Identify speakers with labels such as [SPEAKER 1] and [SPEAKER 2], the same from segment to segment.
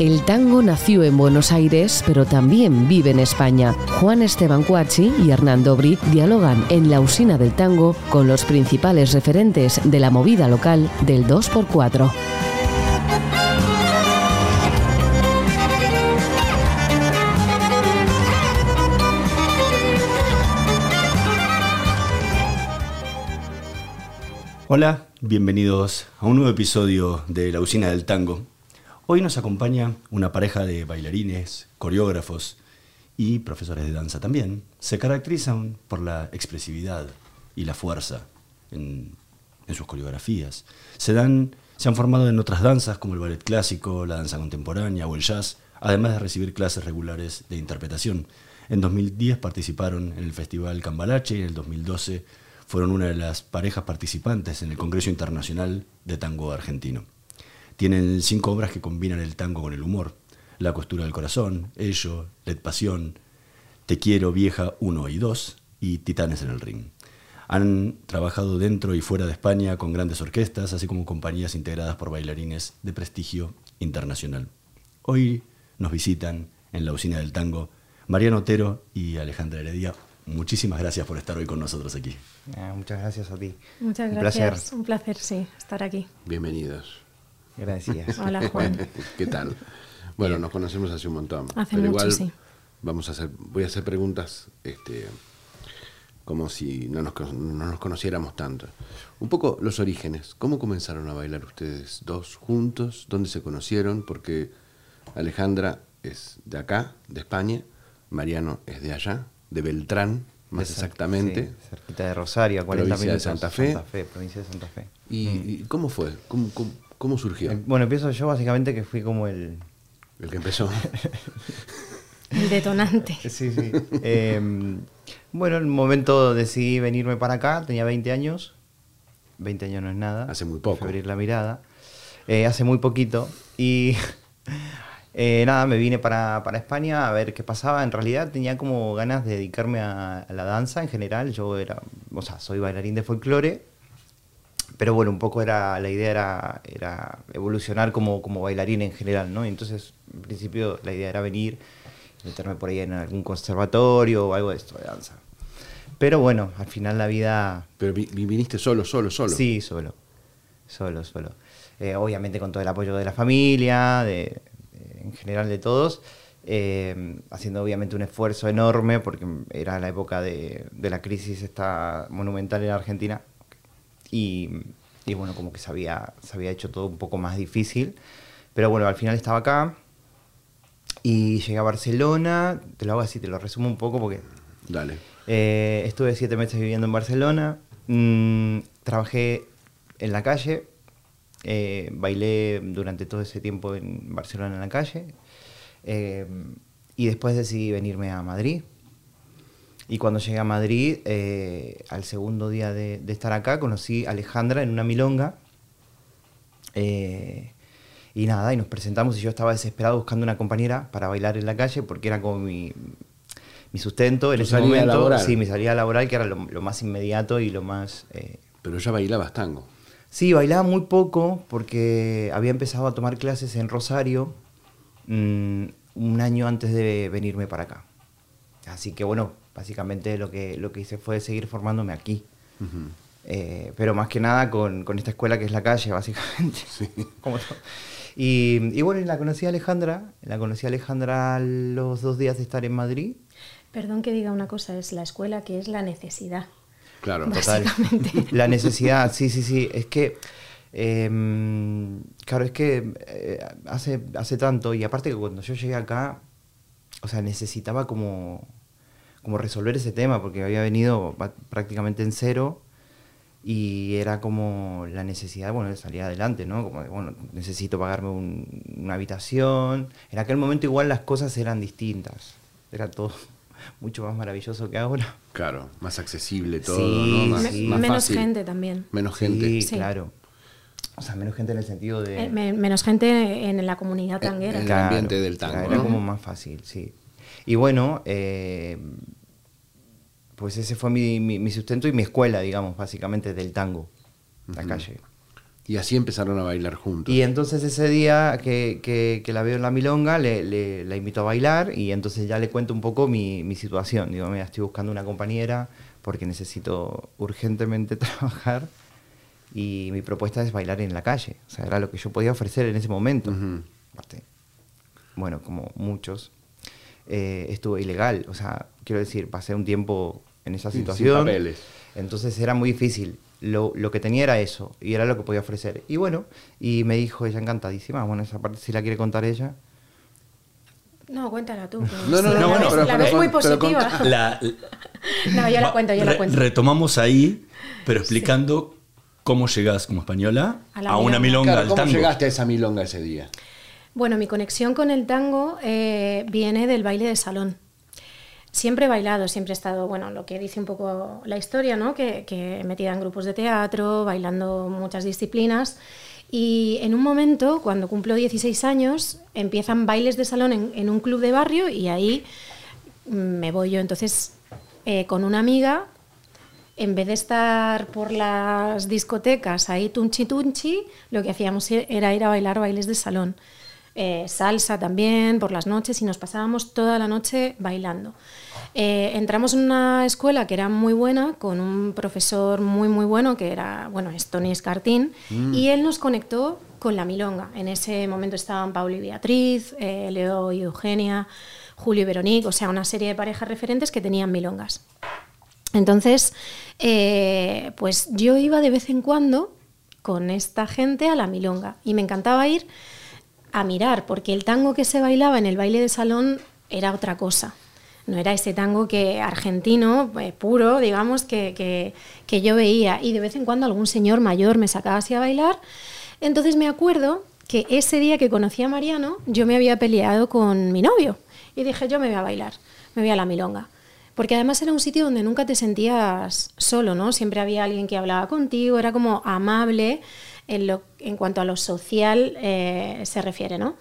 [SPEAKER 1] El tango nació en Buenos Aires, pero también vive en España. Juan Esteban Cuachi y Hernán Dobri dialogan en la usina del tango con los principales referentes de la movida local del 2x4.
[SPEAKER 2] Hola, bienvenidos a un nuevo episodio de La Usina del Tango. Hoy nos acompaña una pareja de bailarines, coreógrafos y profesores de danza también. Se caracterizan por la expresividad y la fuerza en, sus coreografías. Se, se han formado en otras danzas como el ballet clásico, la danza contemporánea o el jazz, además de recibir clases regulares de interpretación. En 2010 participaron en el Festival Cambalache y en el 2012 fueron una de las parejas participantes en el Congreso Internacional de Tango Argentino. Tienen cinco obras que combinan el tango con el humor. La costura del corazón, Ello, Led Pasión, Te quiero vieja 1 y 2 y Titanes en el ring. Han trabajado dentro y fuera de España con grandes orquestas, así como compañías integradas por bailarines de prestigio internacional. Hoy nos visitan en la usina del tango Mariano Otero y Alejandra Heredia. Muchísimas gracias por estar hoy con nosotros aquí.
[SPEAKER 3] Ah, muchas gracias a ti.
[SPEAKER 4] Muchas
[SPEAKER 3] Un
[SPEAKER 4] gracias.
[SPEAKER 3] placer.
[SPEAKER 4] Un placer, sí, estar aquí.
[SPEAKER 5] Bienvenidos.
[SPEAKER 3] Gracias.
[SPEAKER 4] Hola, Juan.
[SPEAKER 5] ¿Qué tal? Bueno, nos conocemos hace un montón.
[SPEAKER 4] Hace
[SPEAKER 5] pero
[SPEAKER 4] mucho,
[SPEAKER 5] igual
[SPEAKER 4] sí.
[SPEAKER 5] vamos a hacer, voy a hacer preguntas este, como si no nos, no nos conociéramos tanto. Un poco los orígenes. ¿Cómo comenzaron a bailar ustedes dos juntos? ¿Dónde se conocieron? Porque Alejandra es de acá, de España. Mariano es de allá, de Beltrán, más
[SPEAKER 3] De
[SPEAKER 5] exactamente.
[SPEAKER 3] sí, cerquita de Rosario, a 40
[SPEAKER 5] Provincia de
[SPEAKER 3] minutos.
[SPEAKER 5] Santa Fe.
[SPEAKER 3] Santa Fe, provincia de Santa Fe.
[SPEAKER 5] ¿Y, y cómo fue? ¿Cómo, cómo, cómo surgió?
[SPEAKER 3] Eh, Bueno, empiezo yo básicamente que fui como el...
[SPEAKER 5] El que empezó.
[SPEAKER 4] El detonante.
[SPEAKER 3] Sí, sí. Eh, bueno, en un momento decidí venirme para acá, tenía 20 años. 20 años no es nada.
[SPEAKER 5] Hace muy poco.
[SPEAKER 3] Abrir la mirada. Eh, hace muy poquito. Y eh, nada, me vine para, para España a ver qué pasaba. En realidad tenía como ganas de dedicarme a, a la danza en general. Yo era, o sea, soy bailarín de folclore. Pero bueno, un poco era, la idea era, era evolucionar como, como bailarín en general, ¿no? Y entonces, en principio, la idea era venir, meterme por ahí en algún conservatorio o algo de esto de danza. Pero bueno, al final la vida
[SPEAKER 5] Pero vi- vi- viniste solo, solo, solo.
[SPEAKER 3] Sí, solo. Solo, solo. Eh, obviamente con todo el apoyo de la familia, de, de- en general de todos. eh, haciendo obviamente un esfuerzo enorme porque era la época de, de la crisis esta monumental en Argentina. Y, y bueno, como que se había, se había hecho todo un poco más difícil. Pero bueno, al final estaba acá. Y llegué a Barcelona. Te lo hago así, te lo resumo un poco porque
[SPEAKER 5] Dale.
[SPEAKER 3] eh, estuve siete meses viviendo en Barcelona. Mm, trabajé en la calle. eh, bailé durante todo ese tiempo en Barcelona en la calle. eh, y después decidí venirme a Madrid. Y cuando llegué a Madrid, eh, al segundo día de, de estar acá, conocí a Alejandra en una milonga. Eh, y nada, y nos presentamos y yo estaba desesperado buscando una compañera para bailar en la calle porque era como mi, mi sustento en
[SPEAKER 5] Tu
[SPEAKER 3] ese
[SPEAKER 5] salida
[SPEAKER 3] momento.
[SPEAKER 5] laboral.
[SPEAKER 3] Sí, mi salida laboral, que era lo, lo más inmediato y lo más... eh,
[SPEAKER 5] Pero ya bailabas tango.
[SPEAKER 3] Sí, bailaba muy poco porque había empezado a tomar clases en Rosario mm, un año antes de venirme para acá. Así que bueno, básicamente lo que, lo que hice fue seguir formándome aquí. Eh, pero más que nada con, con esta escuela que es la calle, básicamente. Como todo. y, y bueno, y la conocí a Alejandra. La conocí a Alejandra los dos días de estar en Madrid.
[SPEAKER 4] Perdón que diga una cosa, es la escuela que es la necesidad.
[SPEAKER 5] Claro.
[SPEAKER 3] Total. La necesidad, sí, sí, sí. Es que, em, claro, es que eh, hace, hace tanto, y aparte que cuando yo llegué acá, o sea, necesitaba como, como resolver ese tema, porque había venido prácticamente en cero, y era como la necesidad, bueno, de salir adelante, ¿no? Como de, bueno, necesito pagarme un- una habitación. En aquel momento igual las cosas eran distintas, era todo mucho más maravilloso que ahora.
[SPEAKER 5] Claro, más accesible todo,
[SPEAKER 3] Sí,
[SPEAKER 5] ¿no? Más,
[SPEAKER 3] sí.
[SPEAKER 5] más
[SPEAKER 4] menos
[SPEAKER 5] fácil.
[SPEAKER 4] gente también.
[SPEAKER 5] Menos gente.
[SPEAKER 3] Sí,
[SPEAKER 4] Sí.
[SPEAKER 3] claro. O sea, menos gente en el sentido de...
[SPEAKER 4] Eh, me- menos gente en la comunidad
[SPEAKER 5] Eh,
[SPEAKER 4] tanguera.
[SPEAKER 5] el ambiente del tango,
[SPEAKER 3] Era
[SPEAKER 5] ¿no?
[SPEAKER 3] como más fácil, sí. Y bueno, eh, pues ese fue mi, mi- mi sustento y mi escuela, digamos, básicamente del tango, la
[SPEAKER 5] Ujú.
[SPEAKER 3] calle.
[SPEAKER 5] Y así empezaron a bailar juntos.
[SPEAKER 3] Y entonces ese día que, que- que la veo en la milonga, le, le- la invito a bailar y entonces ya le cuento un poco mi, mi situación. Digo, mira, estoy buscando una compañera porque necesito urgentemente trabajar y mi propuesta es bailar en la calle. O sea, era lo que yo podía ofrecer en ese momento. Bueno, como muchos, eh, estuve ilegal. O sea, quiero decir, pasé un tiempo en esa
[SPEAKER 5] Sin- sin
[SPEAKER 3] situación.
[SPEAKER 5] papeles.
[SPEAKER 3] Entonces era muy difícil. Lo, lo que tenía era eso, y era lo que podía ofrecer. Y bueno, y me dijo ella encantadísima, bueno, esa parte si la quiere contar ella.
[SPEAKER 4] No, cuéntala tú.
[SPEAKER 5] No, no,
[SPEAKER 4] la
[SPEAKER 5] no,
[SPEAKER 4] ves-
[SPEAKER 5] bueno, pero-
[SPEAKER 4] la
[SPEAKER 5] pero
[SPEAKER 4] ves muy
[SPEAKER 5] pero
[SPEAKER 4] positiva.
[SPEAKER 2] La-
[SPEAKER 4] No, yo la cuento, yo la
[SPEAKER 2] re-
[SPEAKER 4] cuento.
[SPEAKER 2] Retomamos ahí, pero explicando cómo llegás como española
[SPEAKER 4] A
[SPEAKER 2] a,
[SPEAKER 4] la
[SPEAKER 2] una
[SPEAKER 4] milonga.
[SPEAKER 2] milonga
[SPEAKER 5] Claro,
[SPEAKER 2] al
[SPEAKER 5] ¿Cómo
[SPEAKER 2] tango.
[SPEAKER 5] llegaste a esa milonga ese día?
[SPEAKER 4] Bueno, mi conexión con el tango eh, viene del baile de salón. Siempre he bailado, siempre he estado, bueno, lo que dice un poco la historia, ¿no? Que, que metida en grupos de teatro, bailando muchas disciplinas. Y en un momento, cuando cumplo 16 años, empiezan bailes de salón en, un club de barrio y ahí me voy yo. Entonces, eh, con una amiga, en vez de estar por las discotecas ahí tunchi tunchi, lo que hacíamos e- era ir a bailar bailes de salón. Eh, salsa también por las noches y nos pasábamos toda la noche bailando. Eh, entramos en una escuela que era muy buena, con un profesor muy muy bueno, que era, bueno, es Tony Escartín, y él nos conectó con la milonga. En ese momento estaban Pablo y Beatriz, eh, Leo y Eugenia, Julio y Veronique, o sea, una serie de parejas referentes que tenían milongas. Entonces, eh, pues yo iba de vez en cuando con esta gente a la milonga y me encantaba ir a mirar, porque el tango que se bailaba en el baile de salón era otra cosa. No era ese tango que argentino, eh, puro, digamos, que, que- que yo veía. Y de vez en cuando algún señor mayor me sacaba así a bailar. Entonces me acuerdo que ese día que conocí a Mariano, yo me había peleado con mi novio. Y dije, yo me voy a bailar, me voy a la milonga. Porque además era un sitio donde nunca te sentías solo, ¿no? Siempre había alguien que hablaba contigo, era como amable en, lo, en cuanto a lo social eh, se refiere, ¿no?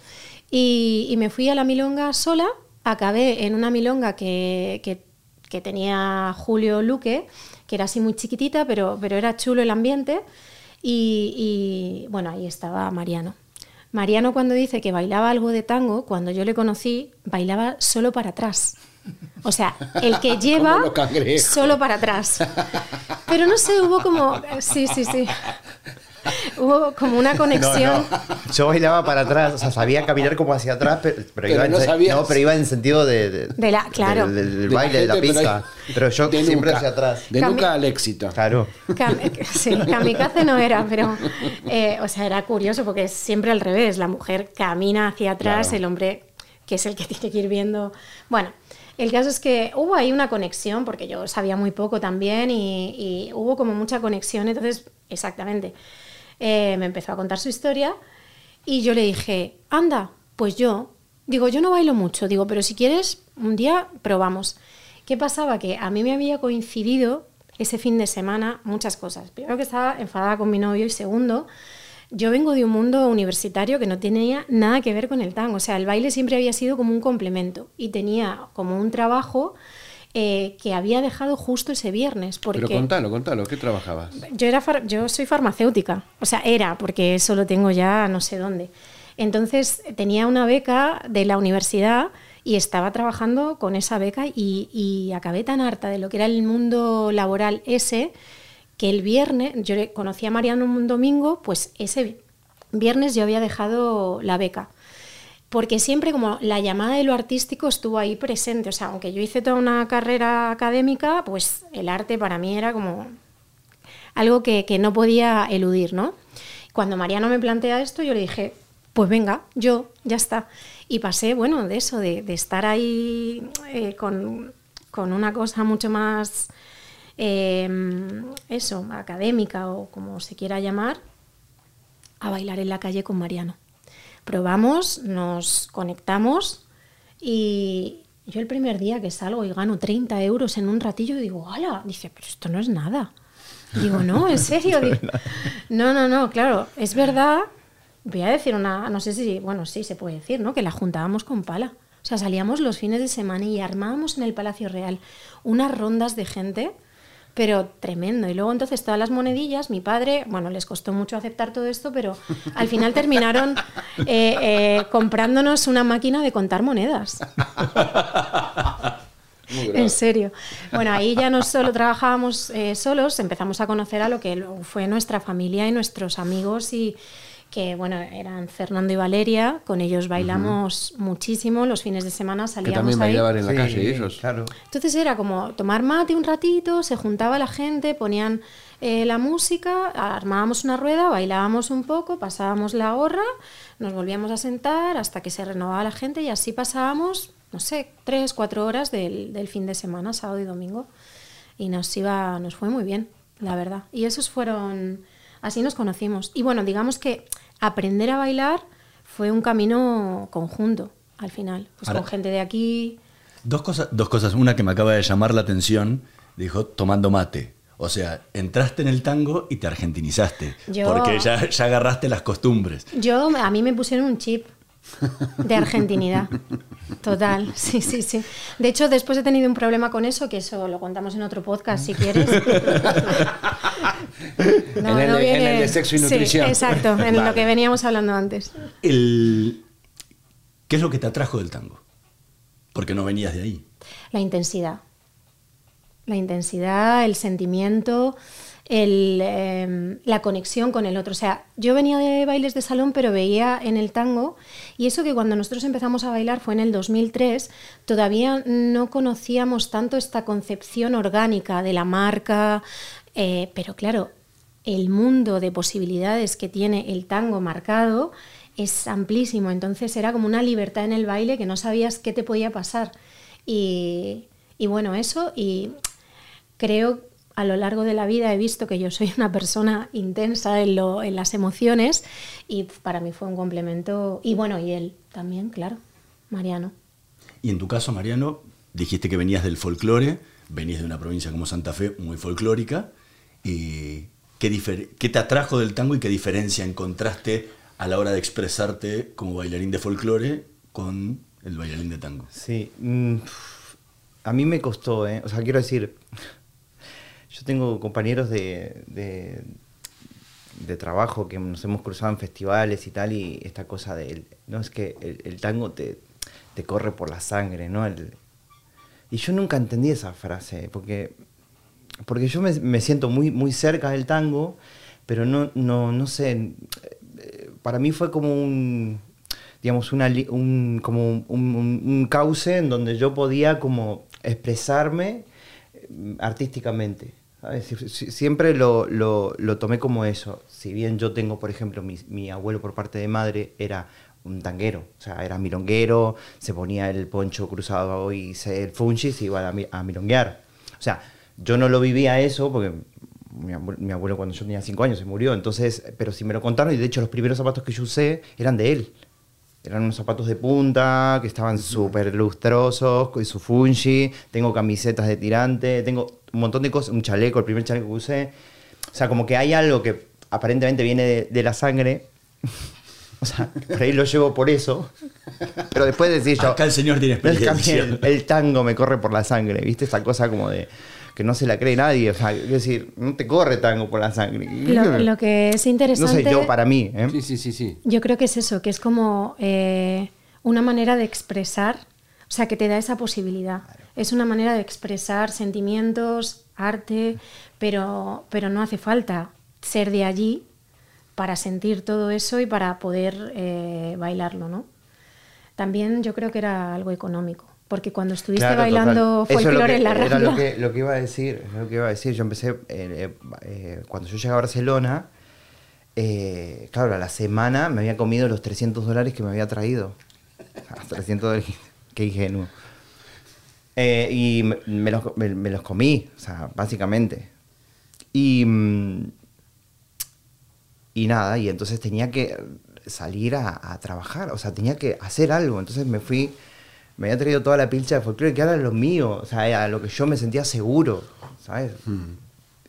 [SPEAKER 4] Y, y me fui a la milonga sola, acabé en una milonga que, que- que tenía Julio Luque, que era así muy chiquitita, pero, pero era chulo el ambiente. Y, y, bueno, ahí estaba Mariano. Mariano cuando dice que bailaba algo de tango, cuando yo le conocí, bailaba solo para atrás. O sea, el que lleva solo para atrás. Pero no sé, hubo como... Sí, sí, sí. Hubo como una conexión.
[SPEAKER 3] Yo bailaba para atrás, o sea, sabía caminar como hacia atrás, pero, pero
[SPEAKER 5] Pero
[SPEAKER 3] iba, en,
[SPEAKER 5] no sabías.
[SPEAKER 3] no, pero iba en sentido de, de,
[SPEAKER 4] De la- claro.
[SPEAKER 3] del, del- del
[SPEAKER 5] De la
[SPEAKER 3] baile, de la pista.
[SPEAKER 5] hay-
[SPEAKER 3] Pero, yo
[SPEAKER 5] de
[SPEAKER 3] siempre
[SPEAKER 5] nunca,
[SPEAKER 3] hacia atrás.
[SPEAKER 5] De nunca al éxito.
[SPEAKER 3] Claro.
[SPEAKER 4] Kam- sí, kamikaze no era, pero, eh, o sea, era curioso porque es siempre al revés. La mujer camina hacia atrás,
[SPEAKER 5] Claro.
[SPEAKER 4] el hombre, que es el que tiene que ir viendo. Bueno, el caso es que hubo ahí una conexión, porque yo sabía muy poco también y, y hubo como mucha conexión. Entonces, exactamente, eh, me empezó a contar su historia y yo le dije, anda, pues yo, digo, yo no bailo mucho, digo, pero si quieres, un día probamos. ¿Qué pasaba? Que a mí me había coincidido ese fin de semana muchas cosas. Primero que estaba enfadada con mi novio y segundo, yo vengo de un mundo universitario que no tenía nada que ver con el tango. O sea, el baile siempre había sido como un complemento y tenía como un trabajo eh, que había dejado justo ese viernes. Porque
[SPEAKER 5] Pero contalo, contalo, ¿qué trabajabas?
[SPEAKER 4] yo, era far- yo soy farmacéutica, o sea, era, porque eso lo tengo ya no sé dónde. Entonces tenía una beca de la universidad y estaba trabajando con esa beca y, y acabé tan harta de lo que era el mundo laboral ese que el viernes, yo conocí a Mariano un domingo, pues ese viernes yo había dejado la beca porque siempre como la llamada de lo artístico estuvo ahí presente. O sea, aunque yo hice toda una carrera académica, pues el arte para mí era como algo que, que no podía eludir, ¿no? Cuando Mariano me plantea esto, yo le dije, pues venga, yo, ya está. Y pasé, bueno, de eso, de, estar ahí eh, con, con una cosa mucho más, eh, eso, académica o como se quiera llamar, a bailar en la calle con Mariano probamos, nos conectamos y yo el primer día que salgo y gano 30 euros en un ratillo, digo, ¡hala! Dice, pero esto no es nada. Digo, no, en serio. Digo, no, no, no, claro, es verdad. Voy a decir una, no sé si, bueno, sí se puede decir, ¿no? Que la juntábamos con pala. O sea, salíamos los fines de semana y armábamos en el Palacio Real unas rondas de gente pero tremendo. Y luego entonces todas las monedillas, mi padre, bueno, les costó mucho aceptar todo esto, pero al final terminaron eh, eh, comprándonos una máquina de contar monedas. En serio. Bueno, ahí ya no solo trabajábamos eh, solos, empezamos a conocer a lo que fue nuestra familia y nuestros amigos y que bueno, eran Fernando y Valeria, con ellos bailamos muchísimo, los fines de semana salíamos
[SPEAKER 5] Que también
[SPEAKER 4] ahí.
[SPEAKER 5] bailaban en la calle ellos.
[SPEAKER 3] Claro.
[SPEAKER 4] Entonces era como tomar mate un ratito, se juntaba la gente, ponían eh, la música, armábamos una rueda, bailábamos un poco, pasábamos la gorra, nos volvíamos a sentar hasta que se renovaba la gente y así pasábamos, no sé, tres, cuatro horas del, del fin de semana, sábado y domingo. Y nos iba, nos fue muy bien, la verdad. Y esos fueron, así nos conocimos. Y bueno, digamos que aprender a bailar fue un camino conjunto al final, pues
[SPEAKER 2] Ahora-
[SPEAKER 4] con gente de aquí.
[SPEAKER 2] Dos cosas, dos cosas. Una que me acaba de llamar la atención, dijo tomando mate. O sea, entraste en el tango y te argentinizaste.
[SPEAKER 4] Yo-
[SPEAKER 2] Porque ya, ya agarraste las costumbres.
[SPEAKER 4] Yo, a mí me pusieron un chip de argentinidad. Total, sí, sí, sí. De hecho, después he tenido un problema con eso, que eso lo contamos en otro podcast si quieres. No,
[SPEAKER 5] En el
[SPEAKER 4] no
[SPEAKER 5] de- en el de sexo y
[SPEAKER 4] Sí,
[SPEAKER 5] nutrición.
[SPEAKER 4] exacto, en
[SPEAKER 5] Vale.
[SPEAKER 4] lo que veníamos hablando antes.
[SPEAKER 2] El, ¿Qué es lo que te atrajo del tango? Porque no venías de ahí.
[SPEAKER 4] La intensidad. La intensidad, el sentimiento, eh, la conexión con el otro. O sea, yo venía de bailes de salón, pero veía en el tango, y eso que cuando nosotros empezamos a bailar fue en el 2003, todavía no conocíamos tanto esta concepción orgánica de la marca, eh, pero claro, el mundo de posibilidades que tiene el tango marcado es amplísimo, entonces era como una libertad en el baile que no sabías qué te podía pasar. Y, y bueno, eso, y creo a lo largo de la vida he visto que yo soy una persona intensa en, lo, en las emociones y para mí fue un complemento, y bueno, y él también, claro, Mariano.
[SPEAKER 2] Y en tu caso, Mariano, dijiste que venías del folclore, venías de una provincia como Santa Fe, muy folclórica. Y ¿qué, ¿Qué te atrajo del tango y qué diferencia encontraste a la hora de expresarte como bailarín de folclore con el bailarín de tango?
[SPEAKER 3] Sí. mm, a mí me costó, ¿eh? O sea, quiero decir, yo tengo compañeros de, de, trabajo que nos hemos cruzado en festivales y tal, y esta cosa de, no es que el, tango te, te corre por la sangre, ¿no? El- y yo nunca entendí esa frase, porque, porque yo me, me siento muy, muy cerca del tango, pero no, no, no sé, para mí fue como un, digamos, una, un, como un, un- un cauce en donde yo podía como expresarme eh, artísticamente. Si- Siempre lo, lo- lo tomé como eso. Si bien yo tengo, por ejemplo, mi, abuelo por parte de madre era un tanguero, o sea, era milonguero, se ponía el poncho cruzado y se, el funchi se iba a, a milonguear. O sea, yo no lo vivía eso porque mi abuelo, mi abuelo cuando yo tenía cinco años se murió, entonces, pero si me lo contaron y de hecho los primeros zapatos que yo usé eran de él. Eran unos zapatos de punta que estaban súper lustrosos, con su fungi, tengo camisetas de tirante, tengo un montón de cosas, un chaleco, el primer chaleco que usé. O sea, como que hay algo que aparentemente viene de, de la sangre. o sea, por ahí lo llevo por eso. Pero después decir yo...
[SPEAKER 2] Acá el señor tiene
[SPEAKER 3] "Es que a mí
[SPEAKER 2] experiencia".
[SPEAKER 3] El, el tango me corre por la sangre, ¿viste? Esa cosa como de que no se la cree nadie. O sea, es decir, no te corre tango por la sangre.
[SPEAKER 4] Lo, lo que es
[SPEAKER 3] no
[SPEAKER 4] interesante...
[SPEAKER 3] sé, yo para mí, ¿eh?
[SPEAKER 5] Sí, sí, sí, sí.
[SPEAKER 4] Yo creo que es eso, que es como eh, una manera de expresar, o sea, que te da esa posibilidad. Es una manera de expresar sentimientos, arte, pero, pero no hace falta ser de allí para sentir todo eso y para poder eh, bailarlo, ¿no? También yo creo que era algo económico, porque cuando estuviste
[SPEAKER 3] Claro,
[SPEAKER 4] bailando
[SPEAKER 3] total.
[SPEAKER 4] Folclore en la
[SPEAKER 3] Era
[SPEAKER 4] Rambla,
[SPEAKER 3] lo que, lo que iba a decir, lo que iba a decir. Yo empecé, eh, eh, cuando yo llegué a Barcelona, eh, claro, a la semana me había comido los 300 dólares que me había traído. O sea, 300 dólares, qué ingenuo. Y me, me los, me- me los comí, o sea, básicamente. Y, mm, y nada, y entonces tenía que salir a, a trabajar, o sea, tenía que hacer algo. Entonces me fui, me había traído toda la pilcha de folclore, que era lo mío, o sea, era lo que yo me sentía seguro, ¿sabes?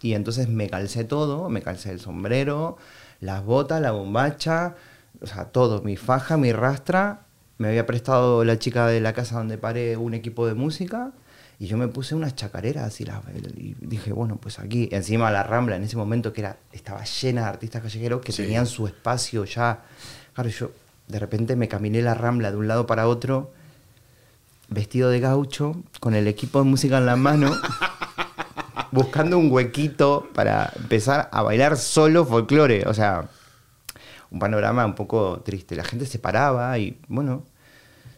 [SPEAKER 3] Y entonces me calcé todo, me calcé el sombrero, las botas, la bombacha, o sea, todo, mi faja, mi rastra. Me había prestado la chica de la casa donde paré un equipo de música Y yo me puse unas chacareras y, las, y dije, bueno, pues aquí, encima la Rambla, en ese momento que era, estaba llena de artistas callejeros que
[SPEAKER 5] Sí.
[SPEAKER 3] tenían su espacio ya. Claro, yo de repente me caminé la Rambla de un lado para otro, vestido de gaucho, con el equipo de música en la mano, buscando un huequito para empezar a bailar solo folclore. O sea, un panorama un poco triste. La gente se paraba y, bueno,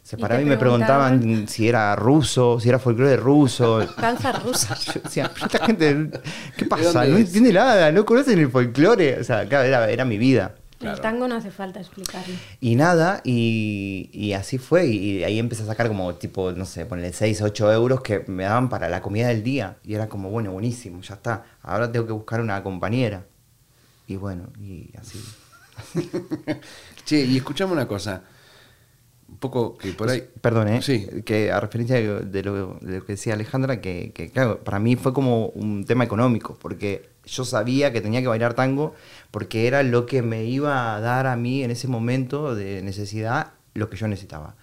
[SPEAKER 3] se
[SPEAKER 4] Y
[SPEAKER 3] paraba y, me preguntaban
[SPEAKER 4] preguntaban-
[SPEAKER 3] si era ruso, si era folclore ruso.
[SPEAKER 4] Danza rusa.
[SPEAKER 3] Yo decía, "Pero esta gente, ¿qué pasa? No entiende nada, no conocen el folclore. O sea, claro, era, era mi vida.
[SPEAKER 4] El tango no hace falta explicarlo.
[SPEAKER 3] Y nada, y, y así fue. Y, y ahí empecé a sacar como tipo, no sé, ponerle 6, 8 euros que me daban para la comida del día. Y era como, bueno, buenísimo, ya está. Ahora tengo que buscar una compañera. Y bueno, y así.
[SPEAKER 5] Che, y escuchame una cosa. Un poco que por ahí.
[SPEAKER 3] Perdón, ¿eh?
[SPEAKER 5] Sí.
[SPEAKER 3] Que a referencia de de lo, de lo que decía Alejandra, que, que, claro, para mí fue como un tema económico, porque yo sabía que tenía que bailar tango, porque era lo que me iba a dar a mí en ese momento de necesidad lo que yo necesitaba.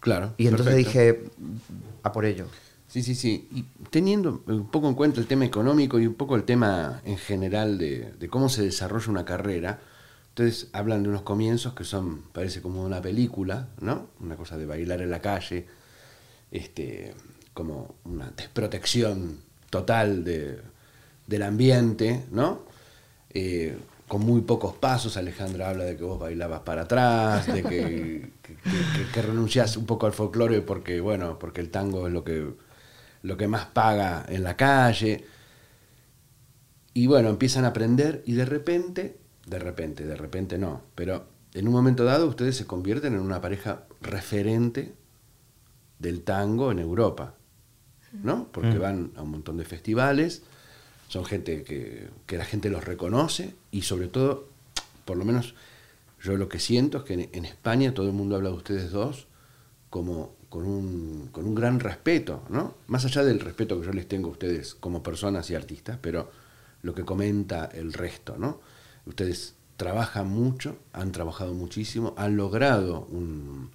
[SPEAKER 5] Claro.
[SPEAKER 3] Y entonces
[SPEAKER 5] perfecto.
[SPEAKER 3] dije, a por ello.
[SPEAKER 5] Sí, sí, sí. Y teniendo un poco en cuenta el tema económico y un poco el tema en general de, de cómo se desarrolla una carrera, ustedes hablan de unos comienzos que son, parece como una película, ¿no? Una cosa de bailar en la calle, este, como una desprotección total de, del ambiente, ¿no? Eh, con muy pocos pasos, Alejandra habla de que vos bailabas para atrás, de que, que, que- que renunciás un poco al folclore porque, bueno, porque el tango es lo que, lo que más paga en la calle. Y bueno, empiezan a aprender y de repente, de repente, de repente no, pero en un momento dado ustedes se convierten en una pareja referente del tango en Europa, ¿no? Porque van a un montón de festivales, son gente que, que la gente los reconoce y sobre todo, por lo menos yo lo que siento es que en, España todo el mundo habla de ustedes dos como con un, con un gran respeto, ¿no? Más allá del respeto que yo les tengo a ustedes como personas y artistas, pero lo que comenta el resto, ¿no? Ustedes trabajan mucho, han trabajado muchísimo, han logrado un-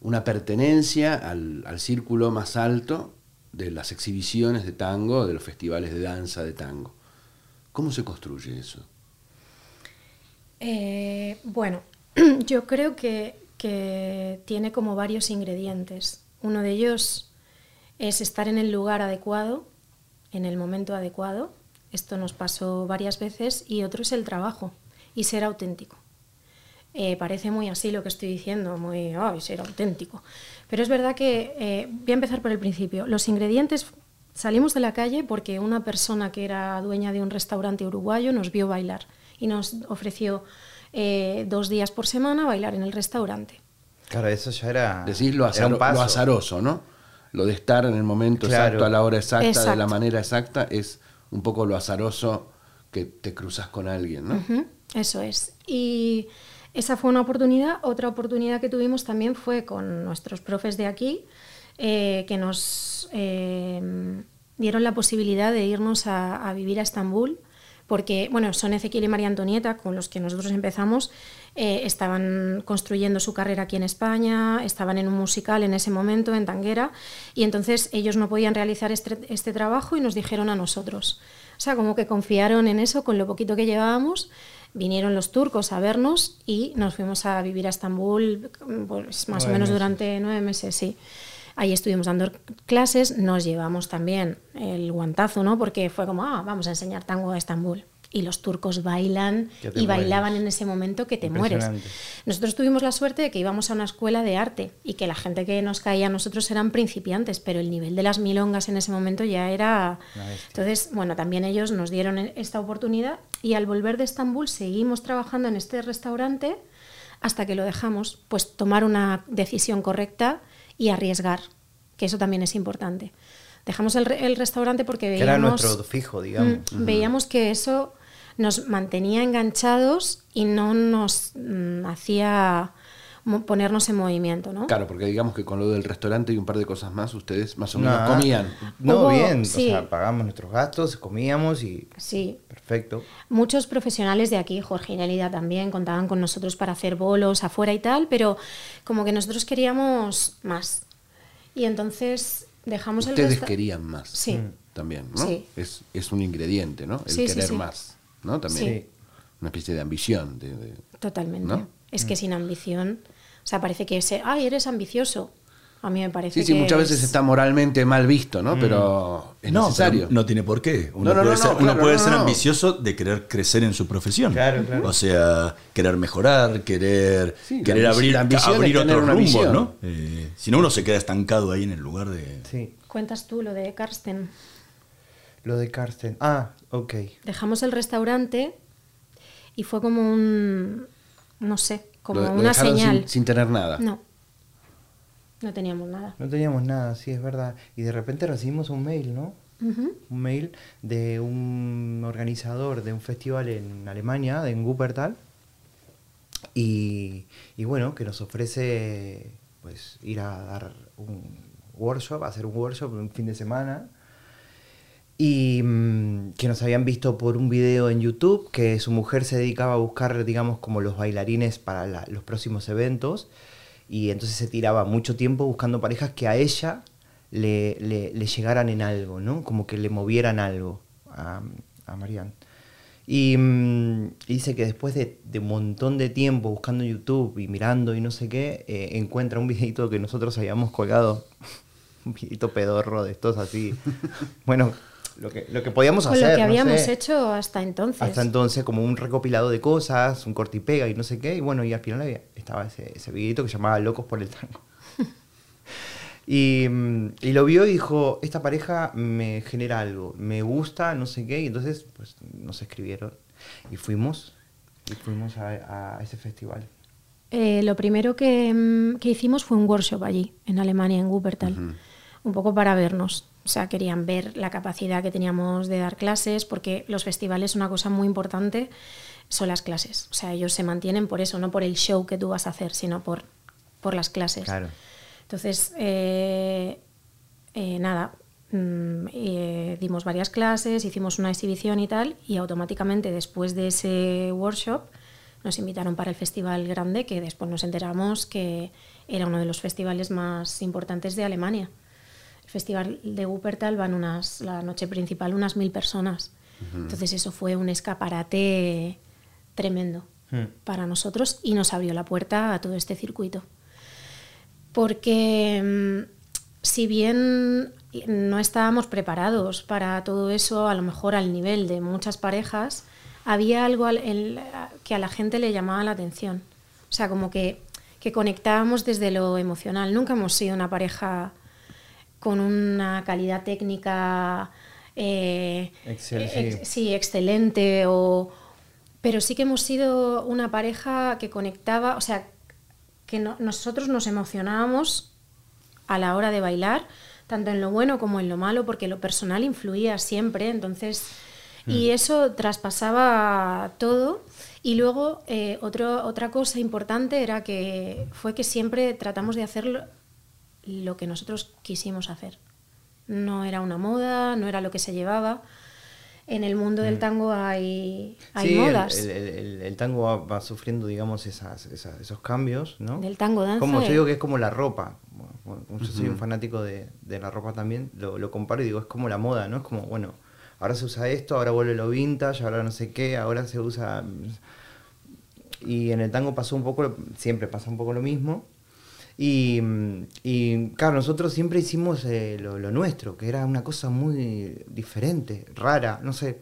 [SPEAKER 5] una pertenencia al, al círculo más alto de las exhibiciones de tango, de los festivales de danza de tango. ¿Cómo se construye eso?
[SPEAKER 4] Eh, bueno, yo creo que, que tiene como varios ingredientes. Uno de ellos es estar en el lugar adecuado, en el momento adecuado. Esto nos pasó varias veces. Y otro es el trabajo y ser auténtico. Eh, parece muy así lo que estoy diciendo, muy, ay, ser auténtico. Pero es verdad que, eh, voy a empezar por el principio. Los ingredientes, salimos de la calle porque una persona que era dueña de un restaurante uruguayo nos vio bailar y nos ofreció eh, dos días por semana bailar en el restaurante.
[SPEAKER 3] Claro, eso ya era.
[SPEAKER 5] Decís lo,
[SPEAKER 3] era
[SPEAKER 5] azaro-
[SPEAKER 3] un paso.
[SPEAKER 5] lo azaroso, ¿no? Lo de estar en el momento
[SPEAKER 3] Claro.
[SPEAKER 5] exacto, a la hora exacta, de
[SPEAKER 4] Exacto.
[SPEAKER 5] la manera exacta, es un poco lo azaroso que te cruzas con alguien, ¿no?
[SPEAKER 4] Ujú, Eso es. Y esa fue una oportunidad. Otra oportunidad que tuvimos también fue con nuestros profes de aquí, eh, que nos eh, dieron la posibilidad de irnos a, vivir a Estambul, porque, bueno, son Ezequiel y María Antonieta, con los que nosotros empezamos, eh, estaban construyendo su carrera aquí en España, estaban en un musical en ese momento, en Tanguera, y entonces ellos no podían realizar este, este trabajo y nos dijeron a nosotros. O sea, como que confiaron en eso con lo poquito que llevábamos. Vinieron los turcos a vernos y nos fuimos a vivir a Estambul, pues, más o menos
[SPEAKER 3] meses.
[SPEAKER 4] durante nueve meses, sí. Ahí estuvimos dando clases, nos llevamos también el guantazo, ¿no? Porque fue como, ah, vamos a enseñar tango a Estambul. Y los turcos bailan
[SPEAKER 3] Que
[SPEAKER 4] y
[SPEAKER 3] mueres.
[SPEAKER 4] bailaban en ese momento que te mueres. Nosotros tuvimos la suerte de que íbamos a una escuela de arte y que la gente que nos caía a nosotros eran principiantes, pero el nivel de las milongas en ese momento ya era... Entonces, bueno, también ellos nos dieron e- esta oportunidad y al volver de Estambul seguimos trabajando en este restaurante hasta que lo dejamos, pues tomar una decisión correcta y arriesgar, que eso también es importante. Dejamos el, re- el restaurante porque
[SPEAKER 3] Que
[SPEAKER 4] veíamos...
[SPEAKER 3] era nuestro fijo, digamos.
[SPEAKER 4] Mm, Veíamos que eso nos mantenía enganchados y no nos mm, hacía mo- ponernos en movimiento, ¿no?
[SPEAKER 5] Claro, porque digamos que con lo del restaurante y un par de cosas más, ustedes más o menos
[SPEAKER 3] Nah.
[SPEAKER 5] comían.
[SPEAKER 3] No,
[SPEAKER 4] Hubo-
[SPEAKER 3] bien.
[SPEAKER 4] sí.
[SPEAKER 3] O sea, pagamos nuestros gastos, comíamos y.
[SPEAKER 4] Sí.
[SPEAKER 3] Perfecto.
[SPEAKER 4] Muchos profesionales de aquí, Jorge y Nelida también, contaban con nosotros para hacer bolos afuera y tal, pero como que nosotros queríamos más. Y entonces Dejamos el
[SPEAKER 5] Ustedes querían más.
[SPEAKER 4] Sí.
[SPEAKER 5] También, ¿no?
[SPEAKER 4] Sí.
[SPEAKER 5] Es, es un ingrediente, ¿no? El
[SPEAKER 4] Sí, sí,
[SPEAKER 5] querer
[SPEAKER 4] sí.
[SPEAKER 5] más, ¿no? También.
[SPEAKER 4] Sí.
[SPEAKER 5] Una especie de ambición. De, de-
[SPEAKER 4] Totalmente.
[SPEAKER 5] ¿No?
[SPEAKER 4] Es que sin ambición, o sea, parece que ese, ay, eres ambicioso. A mí me parece
[SPEAKER 5] Sí, sí,
[SPEAKER 4] que
[SPEAKER 5] muchas veces
[SPEAKER 4] es-
[SPEAKER 5] está moralmente mal visto, ¿no? Pero es
[SPEAKER 2] no,
[SPEAKER 5] necesario.
[SPEAKER 2] pero no tiene por qué. Uno
[SPEAKER 5] No, no,
[SPEAKER 2] puede,
[SPEAKER 5] no,
[SPEAKER 2] ser,
[SPEAKER 5] no,
[SPEAKER 2] uno
[SPEAKER 5] claro,
[SPEAKER 2] puede
[SPEAKER 5] no,
[SPEAKER 2] ser
[SPEAKER 5] no.
[SPEAKER 2] ambicioso de querer crecer en su profesión.
[SPEAKER 3] Claro, claro.
[SPEAKER 2] O sea, querer mejorar, querer,
[SPEAKER 5] Sí,
[SPEAKER 2] abrir, abrir rumbos,
[SPEAKER 5] visión.
[SPEAKER 2] ¿no? Eh, si no, uno se queda estancado ahí en el lugar de...
[SPEAKER 3] Sí.
[SPEAKER 4] Cuentas tú lo de Karsten.
[SPEAKER 3] Lo de Karsten. Ah, ok.
[SPEAKER 4] Dejamos el restaurante y fue como un, no sé, como
[SPEAKER 5] Lo-
[SPEAKER 4] una señal.
[SPEAKER 5] Sin, sin tener nada.
[SPEAKER 4] No, no teníamos nada.
[SPEAKER 3] No teníamos nada, sí, es verdad. Y de repente recibimos un mail, ¿no? Un mail de un organizador de un festival en Alemania, en Wuppertal. Y, y bueno, que nos ofrece pues ir a dar un workshop, a hacer un workshop un fin de semana. Y mm, que nos habían visto por un video en YouTube, que su mujer se dedicaba a buscar, digamos, como los bailarines para la- los próximos eventos. Y entonces se tiraba mucho tiempo buscando parejas que a ella le, le- le llegaran en algo, ¿no? Como que le movieran algo a, a Marianne. Y, mm, y dice que después de, de un montón de tiempo buscando en YouTube y mirando y no sé qué, eh, encuentra un videito que nosotros habíamos colgado, un videito pedorro de estos así. bueno, lo que, lo que podíamos
[SPEAKER 4] Con
[SPEAKER 3] hacer.
[SPEAKER 4] lo que
[SPEAKER 3] no
[SPEAKER 4] habíamos
[SPEAKER 3] sé.
[SPEAKER 4] hecho hasta entonces.
[SPEAKER 3] Hasta entonces, como un recopilado de cosas, un corte y pega y no sé qué. Y bueno, y al final había- estaba ese, ese videito que se llamaba Locos por el Tango. y, mm, y lo vio y dijo, esta pareja me genera algo, me gusta, no sé qué. Y entonces, pues nos escribieron y fuimos, y fuimos a, a ese festival.
[SPEAKER 4] Eh, lo primero que, mm, que hicimos fue un workshop allí, en Alemania, en Wuppertal, un poco para vernos. O sea, querían ver la capacidad que teníamos de dar clases, porque los festivales, una cosa muy importante, son las clases. O sea, ellos se mantienen por eso, no por el show que tú vas a hacer, sino por, por las clases.
[SPEAKER 3] Claro.
[SPEAKER 4] Entonces, eh, eh, nada, mm, eh, dimos varias clases, hicimos una exhibición y tal, y automáticamente después de ese workshop nos invitaron para el festival grande, que después nos enteramos que era uno de los festivales más importantes de Alemania. El festival de Wuppertal van unas, la noche principal unas mil personas. Entonces eso fue un escaparate tremendo
[SPEAKER 3] Hmm.
[SPEAKER 4] para nosotros y nos abrió la puerta a todo este circuito porque mm, si bien no estábamos preparados para todo eso, a lo mejor al nivel de muchas parejas, había algo que a la gente le llamaba la atención. O sea, como que, que conectábamos desde lo emocional. Nunca hemos sido una pareja con una calidad técnica eh,
[SPEAKER 3] Excel,
[SPEAKER 4] ex-
[SPEAKER 3] sí.
[SPEAKER 4] excelente, o, pero sí que hemos sido una pareja que conectaba, o sea, que no- nosotros nos emocionábamos a la hora de bailar, tanto en lo bueno como en lo malo, porque lo personal influía siempre, entonces, y eso traspasaba todo. Y luego, eh, otro- otra cosa importante era que fue que siempre tratamos de hacer lo, que nosotros quisimos hacer. No era una moda, no era lo que se llevaba. En el mundo del tango hay, hay
[SPEAKER 3] Sí, el-
[SPEAKER 4] modas.
[SPEAKER 3] El, el- el- el tango va, va sufriendo, digamos, esas, esas- esos cambios, ¿no?
[SPEAKER 4] Del tango danza
[SPEAKER 3] Como yo digo que es como la ropa. Bueno, yo soy un fanático de, de la ropa también, lo, lo comparo y digo, es como la moda, ¿no? Es como, bueno, ahora se usa esto, ahora vuelve lo vintage, ahora no sé qué, ahora se usa... Y en el tango pasó un poco, siempre pasa un poco lo mismo. Y, y, claro, nosotros siempre hicimos eh, lo, lo nuestro, que era una cosa muy diferente, rara, no sé.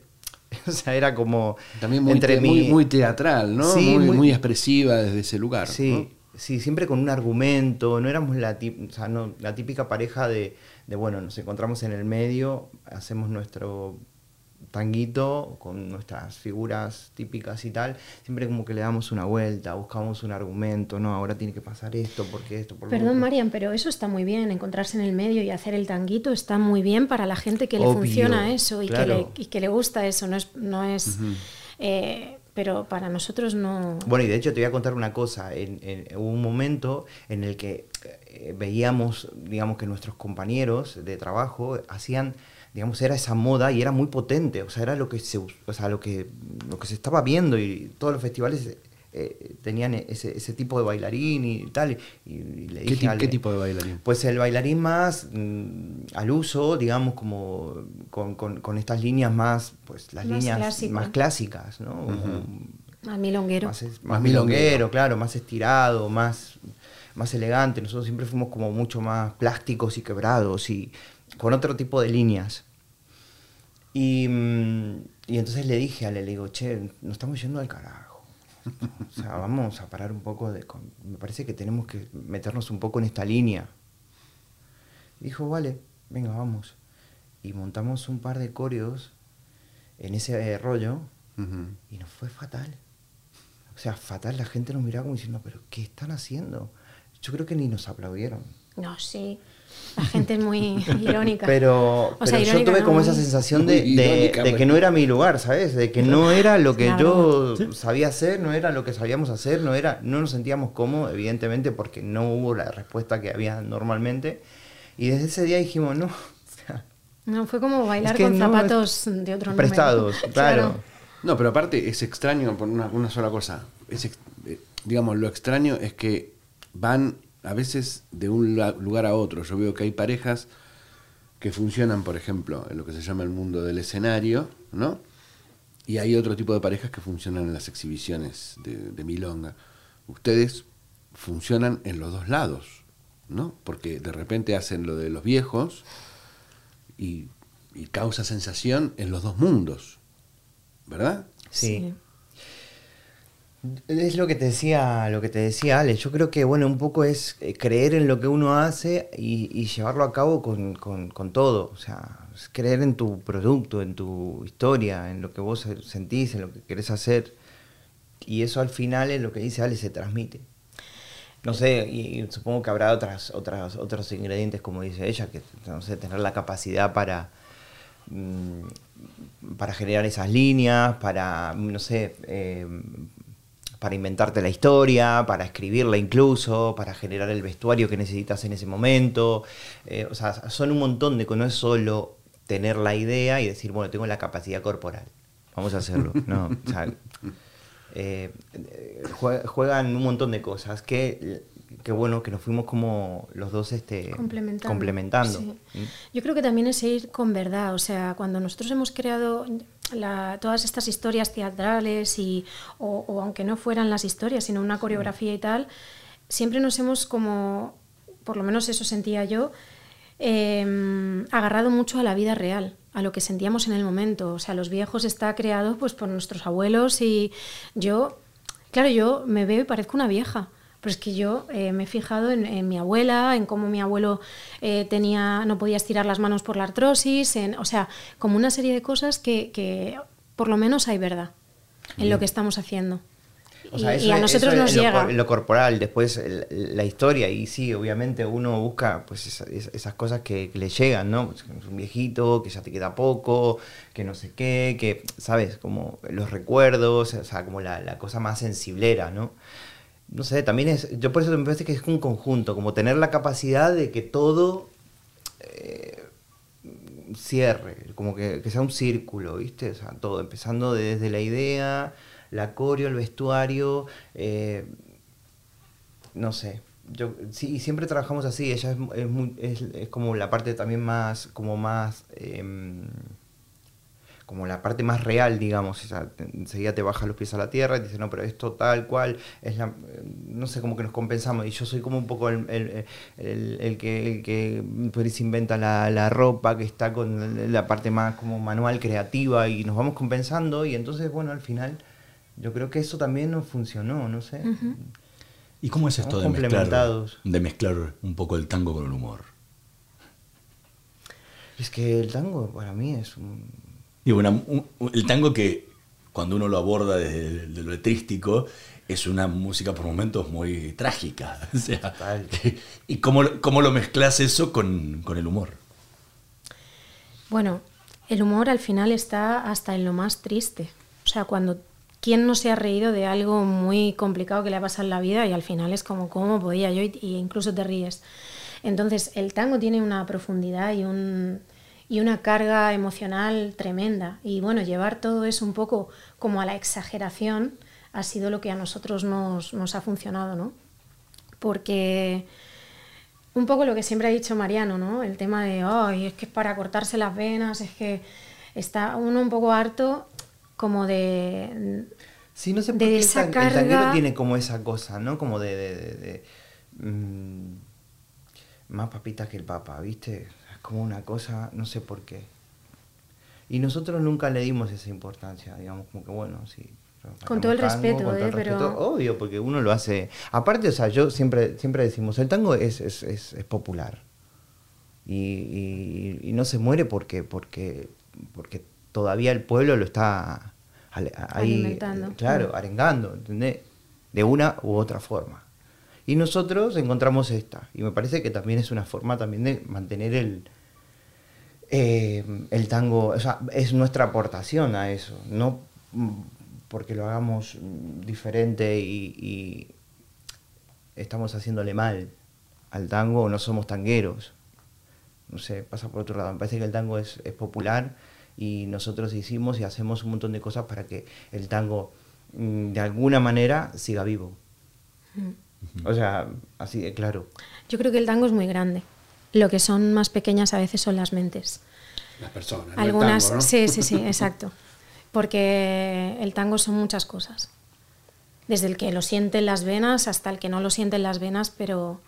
[SPEAKER 3] O sea, era como...
[SPEAKER 5] También muy,
[SPEAKER 3] entre
[SPEAKER 5] te-
[SPEAKER 3] mi-
[SPEAKER 5] muy, muy teatral, ¿no?
[SPEAKER 3] Sí,
[SPEAKER 5] muy,
[SPEAKER 3] muy-
[SPEAKER 5] muy expresiva desde ese lugar.
[SPEAKER 3] Sí,
[SPEAKER 5] ¿no?
[SPEAKER 3] sí, siempre con un argumento, no éramos la, tip- o sea, no, la típica pareja de, de, bueno, nos encontramos en el medio, hacemos nuestro tanguito con nuestras figuras típicas y tal, siempre como que le damos una vuelta, buscamos un argumento, no, ahora tiene que pasar esto, porque esto, por lo
[SPEAKER 4] Perdón,
[SPEAKER 3] otro.
[SPEAKER 4] Marian, pero eso está muy bien, encontrarse en el medio y hacer el tanguito está muy bien para la gente que le
[SPEAKER 3] Obvio,
[SPEAKER 4] funciona eso y, que le, y que le gusta eso, no es... No es eh, pero para nosotros no...
[SPEAKER 3] Bueno, y de hecho te voy a contar una cosa. En, en- hubo un momento en el que eh, veíamos, digamos, que nuestros compañeros de trabajo hacían, digamos, era esa moda y era muy potente. O sea, era lo que se, o sea, lo que, lo que se estaba viendo y todos los festivales eh, tenían ese, ese, tipo de bailarín y tal. Y, le
[SPEAKER 5] dije, ¿Qué, ¿Qué, tipo de bailarín?
[SPEAKER 3] Pues el bailarín más mm, al uso, digamos, como con, con, estas líneas más, pues las líneas más clásicas, ¿no?
[SPEAKER 4] Más milonguero.
[SPEAKER 3] Más, más, milonguero, claro, más estirado, más, más elegante. Nosotros siempre fuimos como mucho más plásticos y quebrados y con otro tipo de líneas. Y, mm, y entonces le dije a él, le digo, che, nos estamos yendo al carajo o sea, vamos a parar un poco de... Me parece que tenemos que meternos un poco en esta línea. dijo, vale, venga, vamos. Y montamos un par de coreos en ese rollo y nos fue fatal. O sea, fatal, la gente nos miraba como diciendo, pero ¿qué están haciendo? Yo creo que ni nos aplaudieron.
[SPEAKER 4] No, sí. La gente es muy irónica.
[SPEAKER 3] Pero, yo tuve como esa sensación de, que no era mi lugar, ¿sabes? De que no era lo que yo sabía hacer, no era lo que sabíamos hacer, no era, no nos sentíamos cómodos, evidentemente, porque no hubo la respuesta que había normalmente. Y desde ese día dijimos, no.
[SPEAKER 4] no, fue como bailar con zapatos de otro
[SPEAKER 3] Prestados, claro.
[SPEAKER 5] No, pero aparte es extraño por una, sola cosa. Es, eh, digamos, lo extraño es que van a veces de un lugar a otro. Yo veo que hay parejas que funcionan, por ejemplo, en lo que se llama el mundo del escenario, ¿no? Y hay otro tipo de parejas que funcionan en las exhibiciones de, milonga. Ustedes funcionan en los dos lados, ¿no? Porque de repente hacen lo de los viejos y, causa sensación en los dos mundos, ¿verdad?
[SPEAKER 3] sí. Es lo que te decía, lo que te decía Ale. Yo creo que bueno, un poco es eh, creer en lo que uno hace y, llevarlo a cabo con, todo. O sea, creer en tu producto, en tu historia, en lo que vos sentís, en lo que querés hacer. Y eso al final es lo que dice Ale, se transmite. No sé, y, supongo que habrá otras, otras, otros ingredientes, como dice ella, que no sé, tener la capacidad para, mm, para generar esas líneas, para, no sé, eh, para inventarte la historia, para escribirla incluso, para generar el vestuario que necesitas en ese momento. Eh, o sea, son un montón de cosas, no es solo tener la idea y decir, bueno, tengo la capacidad corporal, vamos a hacerlo. No, o sea, eh, juegan un montón de cosas que qué bueno que nos fuimos como los dos este, complementando. ¿Mm?
[SPEAKER 4] Yo creo que también es ir con verdad, o sea, cuando nosotros hemos creado todas estas historias teatrales y, o, aunque no fueran las historias, sino una coreografía y tal, siempre nos hemos como, por lo menos eso sentía yo, em, agarrado mucho a la vida real, a lo que sentíamos en el momento. O sea, los viejos está creado pues por nuestros abuelos y yo, claro, yo me veo y parezco una vieja pero es que yo eh, me he fijado en, mi abuela, en cómo mi abuelo eh, tenía, no podía estirar las manos por la artrosis, en, o sea, como una serie de cosas que, por lo menos hay verdad en lo que estamos haciendo. y, a nosotros nos llega.
[SPEAKER 3] Lo, lo corporal, después la historia, y sí, obviamente uno busca pues esas, cosas que, le llegan, ¿no? Pues, es un viejito, que ya te queda poco, que no sé qué, que, ¿sabes? Como los recuerdos, o sea, como la, la cosa más sensiblera, ¿no? No sé, también es, yo por eso me parece que es un conjunto, como tener la capacidad de que todo eh, cierre, como que, sea un círculo, ¿viste? O sea, todo, empezando desde la idea, la coreo, el vestuario, eh, no sé. Yo, sí, siempre trabajamos así, ella es, es, como la parte también más, como más... Em, como la parte más real, digamos, enseguida te baja los pies a la tierra y dice, no, pero esto tal cual, es la, no sé, como que nos compensamos, y yo soy como un poco el, el, el, que, el que pues, inventa la, la, ropa, que está con la parte más como manual, creativa, y nos vamos compensando, y entonces, bueno, al final, yo creo que eso también nos funcionó, no sé.
[SPEAKER 2] ¿Y cómo es esto de mezclar, de mezclar un poco el tango con el humor?
[SPEAKER 3] Es que el tango para mí es un
[SPEAKER 2] y bueno, el tango que cuando uno lo aborda desde lo letrístico es una música por momentos muy trágica. O sea, ¿Y cómo, cómo, lo mezclas eso con, con el humor?
[SPEAKER 4] Bueno, el humor al final está hasta en lo más triste. O sea, cuando ¿quién no se ha reído de algo muy complicado que le ha pasado en la vida y al final es como, ¿cómo podía yo? Y incluso te ríes. Entonces, el tango tiene una profundidad y un, y una carga emocional tremenda. Y bueno, llevar todo eso un poco como a la exageración ha sido lo que a nosotros nos, nos ha funcionado, ¿no? Porque un poco lo que siempre ha dicho Mariano, ¿no? El tema de, ay, es que es para cortarse las venas, es que está uno un poco harto como de...
[SPEAKER 3] Sí, no sé por
[SPEAKER 4] de
[SPEAKER 3] qué el, tan- el
[SPEAKER 4] carga-
[SPEAKER 3] tanguero tiene como esa cosa, ¿no? Como de... de- de- de, mm, más papitas que el papa, ¿viste? Como una cosa, no sé por qué. Y nosotros nunca le dimos esa importancia, digamos, como que bueno, sí.
[SPEAKER 4] Con todo el respeto,
[SPEAKER 3] con todo el
[SPEAKER 4] ¿eh? Pero-
[SPEAKER 3] respeto, Obvio, porque uno lo hace... Aparte, o sea, yo siempre, siempre decimos, el tango es, es, es, es popular. Y, y- y no se muere porque, porque, porque todavía el pueblo lo está ahí,
[SPEAKER 4] Alimentando.
[SPEAKER 3] claro,
[SPEAKER 4] Mm.
[SPEAKER 3] arengando, ¿entendés? De una u otra forma. Y nosotros encontramos esta. Y me parece que también es una forma también de mantener el, eh, el tango, o sea, es nuestra aportación a eso, no mm, porque lo hagamos mm, diferente y, estamos haciéndole mal al tango o no somos tangueros. No sé, pasa por otro lado. Me parece que el tango es, es popular y nosotros hicimos y hacemos un montón de cosas para que el tango mm, de alguna manera siga vivo. O sea, así de claro.
[SPEAKER 4] Yo creo que el tango es muy grande. Lo que son más pequeñas a veces son las mentes.
[SPEAKER 5] Las personas. no el
[SPEAKER 4] Algunas,
[SPEAKER 5] tango, ¿no?
[SPEAKER 4] sí, sí, sí, exacto. Porque el tango son muchas cosas. Desde el que lo siente en las venas hasta el que no lo siente en las venas, pero,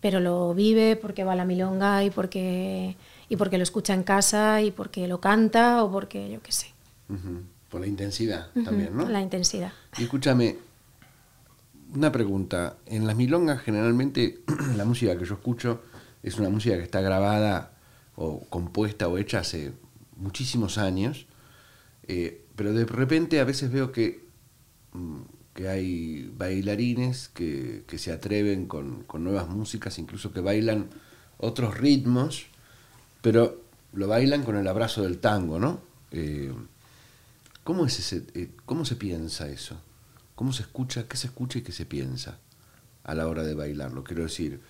[SPEAKER 4] pero lo vive porque va a la milonga y porque, y porque lo escucha en casa y porque lo canta o porque yo qué sé.
[SPEAKER 5] Por la intensidad también, ¿no?
[SPEAKER 4] La intensidad.
[SPEAKER 5] Y escúchame, una pregunta. En las milongas generalmente la música que yo escucho es una música que está grabada o compuesta o hecha hace muchísimos años, eh, pero de repente a veces veo que, mm, que hay bailarines que, que se atreven con, con nuevas músicas, incluso que bailan otros ritmos, pero lo bailan con el abrazo del tango, ¿no? Eh, ¿Cómo es eh, cómo se piensa eso? ¿Cómo se escucha, qué se escucha y qué se piensa a la hora de bailarlo? Quiero decir,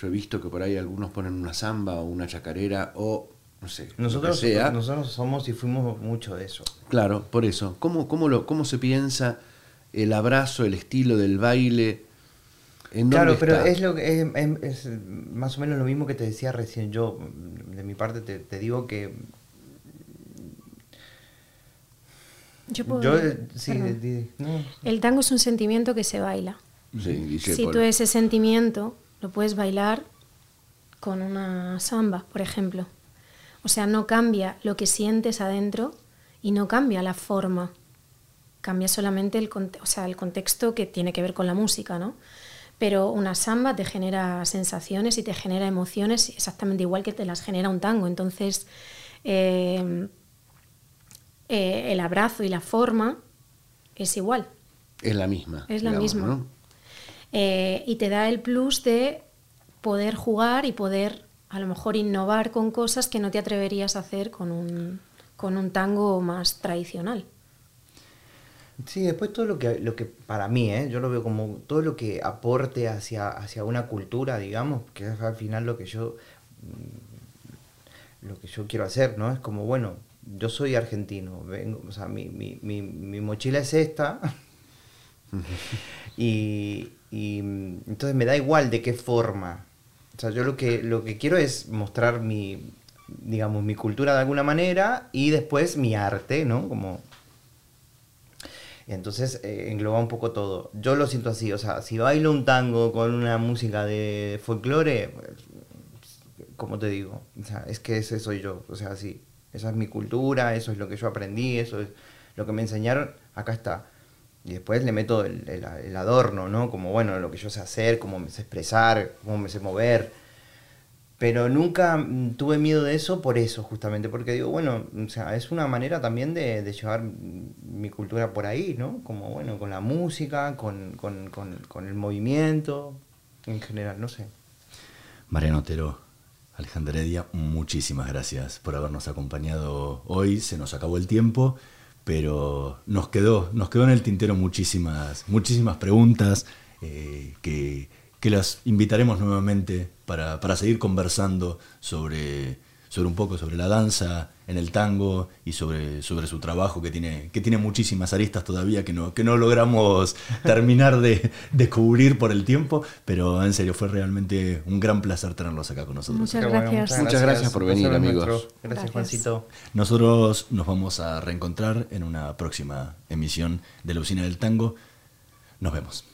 [SPEAKER 5] yo he visto que por ahí algunos ponen una samba o una chacarera o no sé,
[SPEAKER 3] Nosotros,
[SPEAKER 5] lo que sea.
[SPEAKER 3] nosotros somos y fuimos mucho de eso.
[SPEAKER 5] Claro, por eso. ¿Cómo, cómo, lo, ¿Cómo se piensa el abrazo, el estilo del baile? ¿En dónde
[SPEAKER 3] Claro, pero
[SPEAKER 5] está?
[SPEAKER 3] es, lo que, es, es más o menos lo mismo que te decía recién. Yo, de mi parte, te, te digo que
[SPEAKER 4] Yo puedo-
[SPEAKER 3] yo, eh, sí,
[SPEAKER 4] perdón.
[SPEAKER 3] di- di- no,
[SPEAKER 4] El tango es un sentimiento que se baila.
[SPEAKER 5] Sí,
[SPEAKER 4] Si
[SPEAKER 5] por-
[SPEAKER 4] tú ese sentimiento lo puedes bailar con una samba, por ejemplo. O sea, no cambia lo que sientes adentro y no cambia la forma. Cambia solamente el, conte- o sea, el contexto que tiene que ver con la música, ¿no? Pero una samba te genera sensaciones y te genera emociones exactamente igual que te las genera un tango. Entonces, eh, eh, el abrazo y la forma es igual.
[SPEAKER 5] Es la misma.
[SPEAKER 4] Es la
[SPEAKER 5] digamos,
[SPEAKER 4] misma.
[SPEAKER 5] ¿no?
[SPEAKER 4] Eh, y te da el plus de poder jugar y poder a lo mejor innovar con cosas que no te atreverías a hacer con un, con un tango más tradicional.
[SPEAKER 3] Sí, después todo lo que, lo que para mí, ¿eh? yo lo veo como todo lo que aporte hacia, hacia una cultura, digamos, que es al final lo que yo mm, lo que yo quiero hacer, ¿no? Es como, bueno, yo soy argentino, vengo, o sea, mi, mi, mi, mi mochila es esta, y, y, entonces me da igual de qué forma. O sea, yo lo que, lo que quiero es mostrar mi, digamos, mi cultura de alguna manera y después mi arte, ¿no? Como entonces eh, engloba un poco todo. Yo lo siento así, o sea, si bailo un tango con una música de folclore, pues, como te digo, o sea, es que ese soy yo, o sea, sí, esa es mi cultura, eso es lo que yo aprendí, eso es lo que me enseñaron, acá está. Y después le meto el, adorno, ¿no? Como, bueno, lo que yo sé hacer, cómo me sé expresar, cómo me sé mover. Pero nunca mm, tuve miedo de eso por eso, justamente, porque digo, bueno, o sea, es una manera también de, llevar mi cultura por ahí, ¿no? Como, bueno, con la música, con, con, con, con el movimiento, en general, no sé.
[SPEAKER 2] Mariano Otero, Alejandra Heredia, muchísimas gracias por habernos acompañado hoy. Se nos acabó el tiempo, pero nos quedó, nos quedó en el tintero muchísimas, muchísimas preguntas eh, que, que las invitaremos nuevamente para, para seguir conversando sobre, sobre un poco sobre la danza en el tango y sobre, sobre su trabajo que tiene, que tiene muchísimas aristas todavía que no, que no logramos terminar de, de cubrir por el tiempo, pero en serio fue realmente un gran placer tenerlos acá con nosotros.
[SPEAKER 4] Muchas
[SPEAKER 3] Qué bueno,
[SPEAKER 4] gracias.
[SPEAKER 5] Muchas gracias por venir, amigos.
[SPEAKER 3] Gracias,
[SPEAKER 4] Gracias.
[SPEAKER 3] Juancito.
[SPEAKER 2] Nosotros nos vamos a reencontrar en una próxima emisión de La Usina del Tango. Nos vemos.